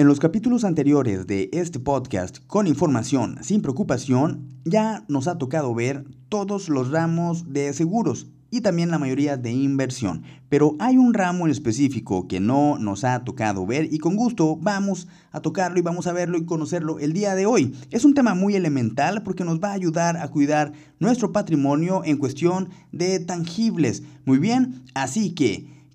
En los capítulos anteriores de este podcast, con información sin preocupación, ya nos ha tocado ver todos los ramos de seguros y también la mayoría de inversión. Pero hay un ramo en específico que no nos ha tocado ver y con gusto vamos a tocarlo y vamos a verlo y conocerlo el día de hoy. Es un tema muy elemental porque nos va a ayudar a cuidar nuestro patrimonio en cuestión de tangibles. Muy bien, así que...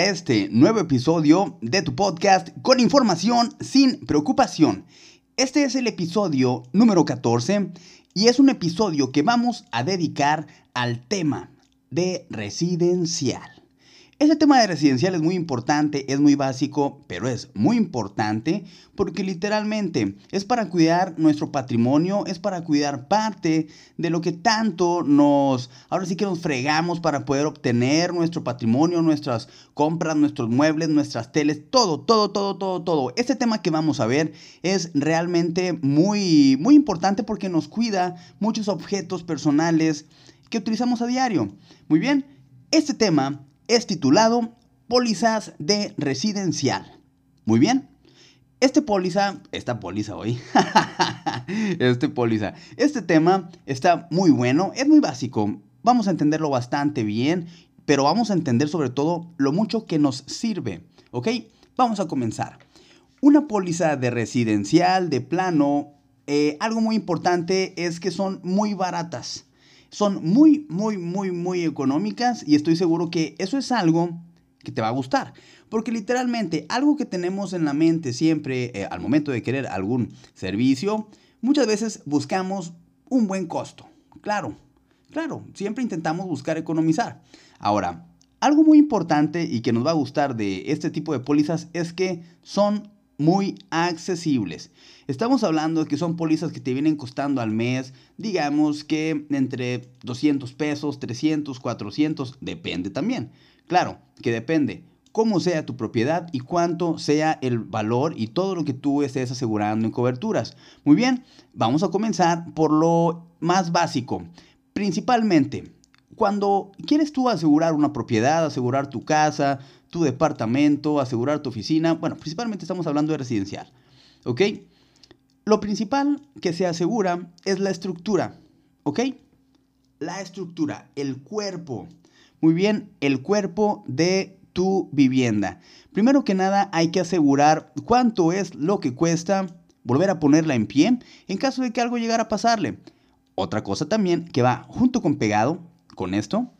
este nuevo episodio de tu podcast con información sin preocupación. Este es el episodio número 14 y es un episodio que vamos a dedicar al tema de residencial. Ese tema de residencial es muy importante, es muy básico, pero es muy importante porque literalmente es para cuidar nuestro patrimonio, es para cuidar parte de lo que tanto nos, ahora sí que nos fregamos para poder obtener nuestro patrimonio, nuestras compras, nuestros muebles, nuestras teles, todo, todo, todo, todo, todo. Este tema que vamos a ver es realmente muy, muy importante porque nos cuida muchos objetos personales que utilizamos a diario. Muy bien, este tema es titulado Pólizas de Residencial. Muy bien. Este póliza, esta póliza hoy, este póliza, este tema está muy bueno, es muy básico, vamos a entenderlo bastante bien, pero vamos a entender sobre todo lo mucho que nos sirve, ¿ok? Vamos a comenzar. Una póliza de residencial, de plano, eh, algo muy importante es que son muy baratas son muy, muy, muy, muy económicas y estoy seguro que eso es algo que te va a gustar. Porque literalmente algo que tenemos en la mente siempre eh, al momento de querer algún servicio, muchas veces buscamos un buen costo. Claro, claro, siempre intentamos buscar economizar. Ahora, algo muy importante y que nos va a gustar de este tipo de pólizas es que son muy accesibles. Estamos hablando de que son pólizas que te vienen costando al mes, digamos que entre 200 pesos, 300, 400, depende también. Claro, que depende cómo sea tu propiedad y cuánto sea el valor y todo lo que tú estés asegurando en coberturas. Muy bien, vamos a comenzar por lo más básico. Principalmente, cuando quieres tú asegurar una propiedad, asegurar tu casa, tu departamento, asegurar tu oficina, bueno, principalmente estamos hablando de residencial, ¿ok? Lo principal que se asegura es la estructura, ¿ok? La estructura, el cuerpo. Muy bien, el cuerpo de tu vivienda. Primero que nada hay que asegurar cuánto es lo que cuesta volver a ponerla en pie en caso de que algo llegara a pasarle. Otra cosa también que va junto con pegado con esto,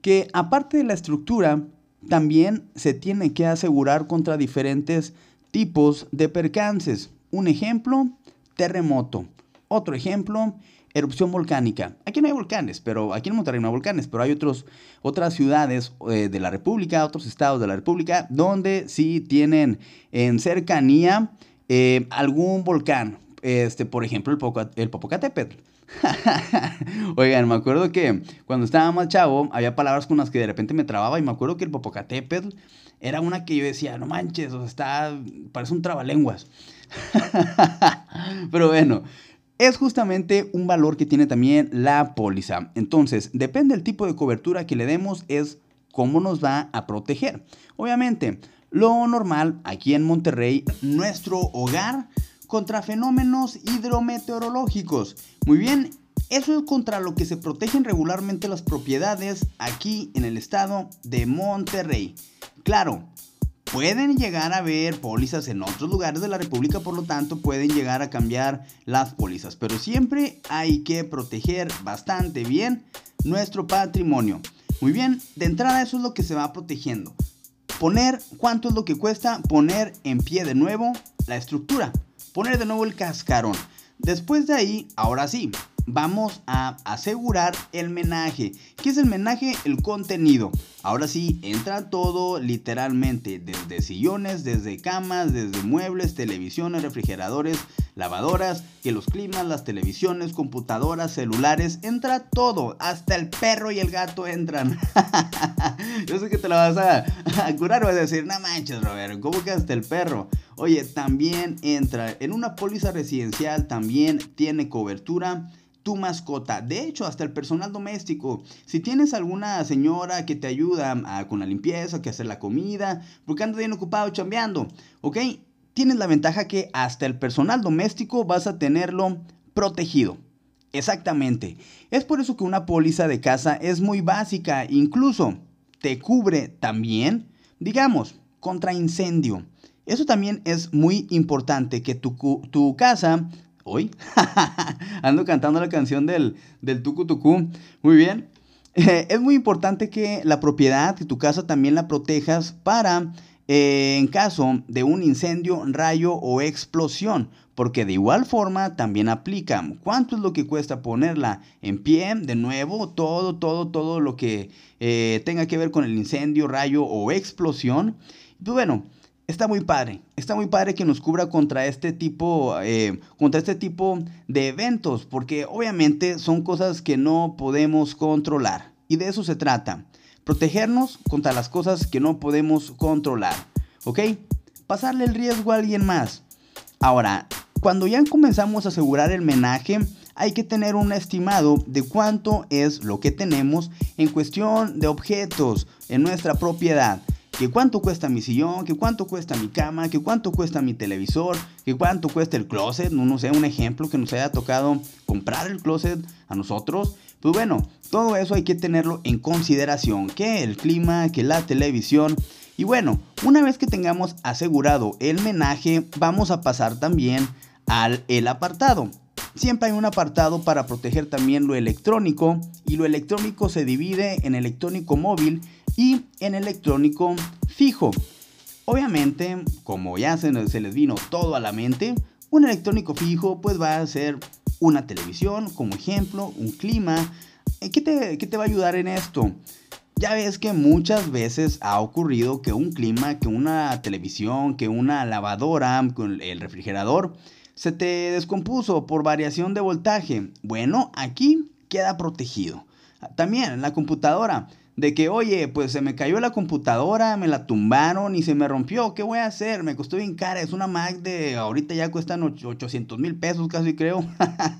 que aparte de la estructura, también se tiene que asegurar contra diferentes tipos de percances. Un ejemplo, terremoto. Otro ejemplo, erupción volcánica. Aquí no hay volcanes, pero aquí en Monterrey no hay volcanes, pero hay otros, otras ciudades eh, de la República, otros estados de la República, donde sí tienen en cercanía eh, algún volcán. Este, por ejemplo, el, el Popocatépetl. Oigan, me acuerdo que cuando estaba más chavo, había palabras con las que de repente me trababa y me acuerdo que el Popocatépetl era una que yo decía, no manches, o sea, está, parece un trabalenguas. Pero bueno, es justamente un valor que tiene también la póliza. Entonces, depende del tipo de cobertura que le demos, es cómo nos va a proteger. Obviamente, lo normal aquí en Monterrey, nuestro hogar contra fenómenos hidrometeorológicos. Muy bien, eso es contra lo que se protegen regularmente las propiedades aquí en el estado de Monterrey. Claro, Pueden llegar a haber pólizas en otros lugares de la República, por lo tanto pueden llegar a cambiar las pólizas. Pero siempre hay que proteger bastante bien nuestro patrimonio. Muy bien, de entrada eso es lo que se va protegiendo. Poner cuánto es lo que cuesta poner en pie de nuevo la estructura. Poner de nuevo el cascarón. Después de ahí, ahora sí, vamos a asegurar el menaje. ¿Qué es el menaje? El contenido. Ahora sí, entra todo literalmente, desde sillones, desde camas, desde muebles, televisiones, refrigeradores, lavadoras, que los climas, las televisiones, computadoras, celulares, entra todo, hasta el perro y el gato entran. Yo sé que te lo vas a, curar, vas a decir, no manches, Robert, ¿cómo que hasta el perro? Oye, también entra en una póliza residencial, también tiene cobertura tu mascota. De hecho, hasta el personal doméstico. Si tienes alguna señora que te ayuda ah, con la limpieza, que hacer la comida, porque anda bien ocupado chambeando, ¿ok? Tienes la ventaja que hasta el personal doméstico vas a tenerlo protegido. Exactamente. Es por eso que una póliza de casa es muy básica. Incluso te cubre también, digamos, contra incendio. Eso también es muy importante, que tu, tu casa hoy. Ando cantando la canción del, del tucu tucu. Muy bien. es muy importante que la propiedad, que tu casa también la protejas para, en caso de un incendio, rayo o explosión. Porque de igual forma también aplica. ¿Cuánto es lo que cuesta ponerla en pie? De nuevo, todo, todo, todo lo que eh, tenga que ver con el incendio, rayo o explosión. Pues bueno, está muy padre. Está muy padre que nos cubra contra este tipo, eh, contra este tipo de eventos, porque obviamente son cosas que no podemos controlar. Y de eso se trata. Protegernos contra las cosas que no podemos controlar. ¿Ok? Pasarle el riesgo a alguien más. Ahora, cuando ya comenzamos a asegurar el menaje, hay que tener un estimado de cuánto es lo que tenemos en cuestión de objetos en nuestra propiedad que cuánto cuesta mi sillón, que cuánto cuesta mi cama, que cuánto cuesta mi televisor, que cuánto cuesta el closet, no, no sé, un ejemplo que nos haya tocado comprar el closet a nosotros. Pues bueno, todo eso hay que tenerlo en consideración, que el clima, que la televisión. Y bueno, una vez que tengamos asegurado el menaje, vamos a pasar también al el apartado. Siempre hay un apartado para proteger también lo electrónico y lo electrónico se divide en electrónico móvil y en electrónico fijo. Obviamente, como ya se, les vino todo a la mente, un electrónico fijo pues va a ser una televisión como ejemplo, un clima. Eh, ¿Qué te, qué te va a ayudar en esto? Ya ves que muchas veces ha ocurrido que un clima, que una televisión, que una lavadora, el refrigerador, se te descompuso por variación de voltaje. Bueno, aquí queda protegido. También la computadora de que, oye, pues se me cayó la computadora, me la tumbaron y se me rompió, ¿qué voy a hacer? Me costó bien cara, es una Mac de, ahorita ya cuestan 800 mil pesos casi creo.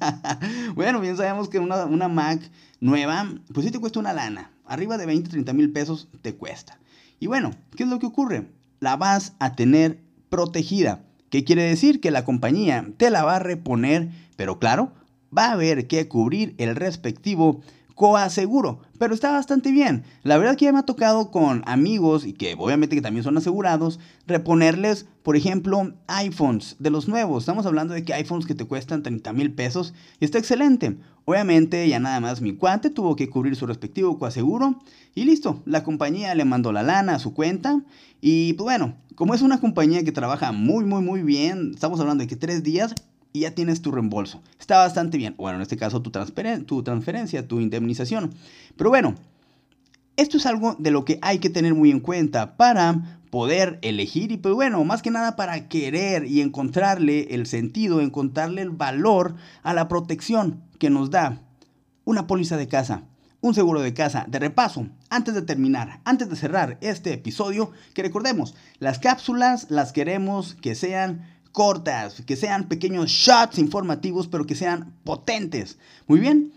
bueno, bien sabemos que una, una, Mac nueva, pues sí te cuesta una lana, arriba de 20, 30 mil pesos te cuesta. Y bueno, ¿qué es lo que ocurre? La vas a tener protegida. ¿Qué quiere decir? Que la compañía te la va a reponer, pero claro, va a haber que cubrir el respectivo coaseguro, pero está bastante bien. La verdad que ya me ha tocado con amigos y que obviamente que también son asegurados, reponerles, por ejemplo, iPhones de los nuevos. Estamos hablando de que iPhones que te cuestan 30 mil pesos y está excelente. Obviamente ya nada más mi cuate tuvo que cubrir su respectivo coaseguro y listo, la compañía le mandó la lana a su cuenta y pues bueno, como es una compañía que trabaja muy muy muy bien, estamos hablando de que tres días, y ya tienes tu reembolso. Está bastante bien. Bueno, en este caso tu, transferencia, tu indemnización. Pero bueno, esto es algo de lo que hay que tener muy en cuenta para poder elegir y pues bueno, más que nada para querer y encontrarle el sentido, encontrarle el valor a la protección que nos da una póliza de casa, un seguro de casa. De repaso, antes de terminar, antes de cerrar este episodio, que recordemos, las cápsulas las queremos que sean cortas, que sean pequeños shots informativos, pero que sean potentes. Muy bien,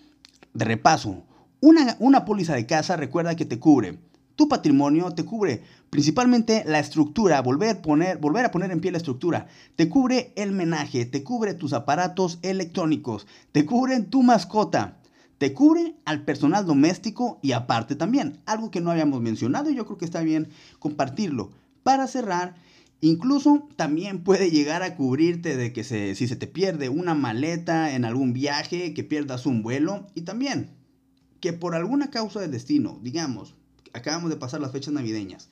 de repaso, una, una póliza de casa recuerda que te cubre tu patrimonio, te cubre principalmente la estructura, volver, poner, volver a poner en pie la estructura, te cubre el menaje, te cubre tus aparatos electrónicos, te cubre tu mascota, te cubre al personal doméstico y aparte también, algo que no habíamos mencionado y yo creo que está bien compartirlo, para cerrar. Incluso también puede llegar a cubrirte de que se, si se te pierde una maleta en algún viaje, que pierdas un vuelo. Y también que por alguna causa del destino, digamos, acabamos de pasar las fechas navideñas,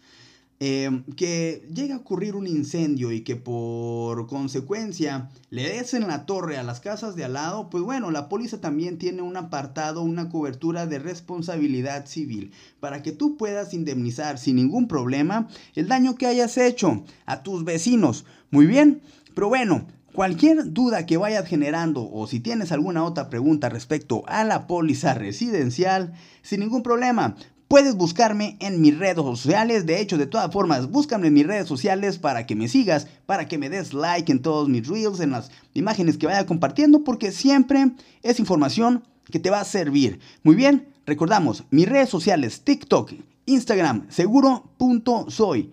Em, que llega a ocurrir un incendio y que por consecuencia le des en la torre a las casas de al lado, pues bueno, la policía también tiene un apartado, una cobertura de responsabilidad civil para que tú puedas indemnizar sin ningún problema el daño que hayas hecho a tus vecinos. Muy bien, pero bueno, Cualquier duda que vayas generando o si tienes alguna otra pregunta respecto a la póliza residencial, sin ningún problema, Puedes buscarme en mis redes sociales. De hecho, de todas formas, búscame en mis redes sociales para que me sigas, para que me des like en todos mis reels, en las imágenes que vaya compartiendo, porque siempre es información que te va a servir. Muy bien, recordamos, mis redes sociales, TikTok, Instagram, seguro.soy.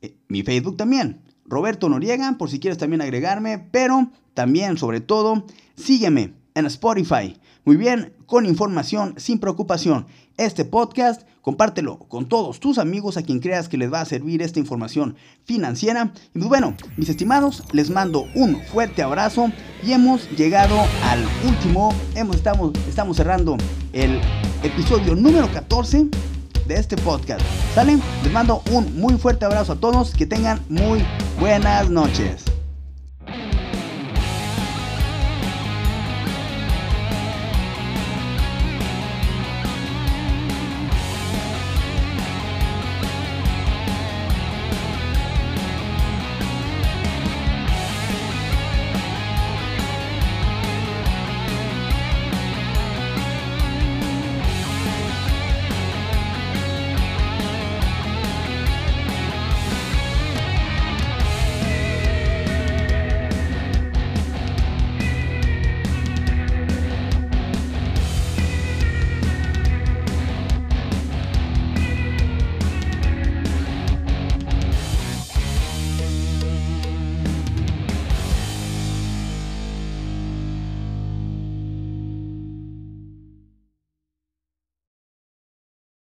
Eh, mi Facebook también, Roberto Noriega, por si quieres también agregarme, pero también, sobre todo, sígueme en Spotify. Muy bien, con información, sin preocupación. Este podcast, compártelo con todos tus amigos a quien creas que les va a servir esta información financiera. Y pues bueno, mis estimados, les mando un fuerte abrazo y hemos llegado al último, hemos, estamos, estamos cerrando el episodio número 14 de este podcast. ¿Sale? Les mando un muy fuerte abrazo a todos, que tengan muy buenas noches.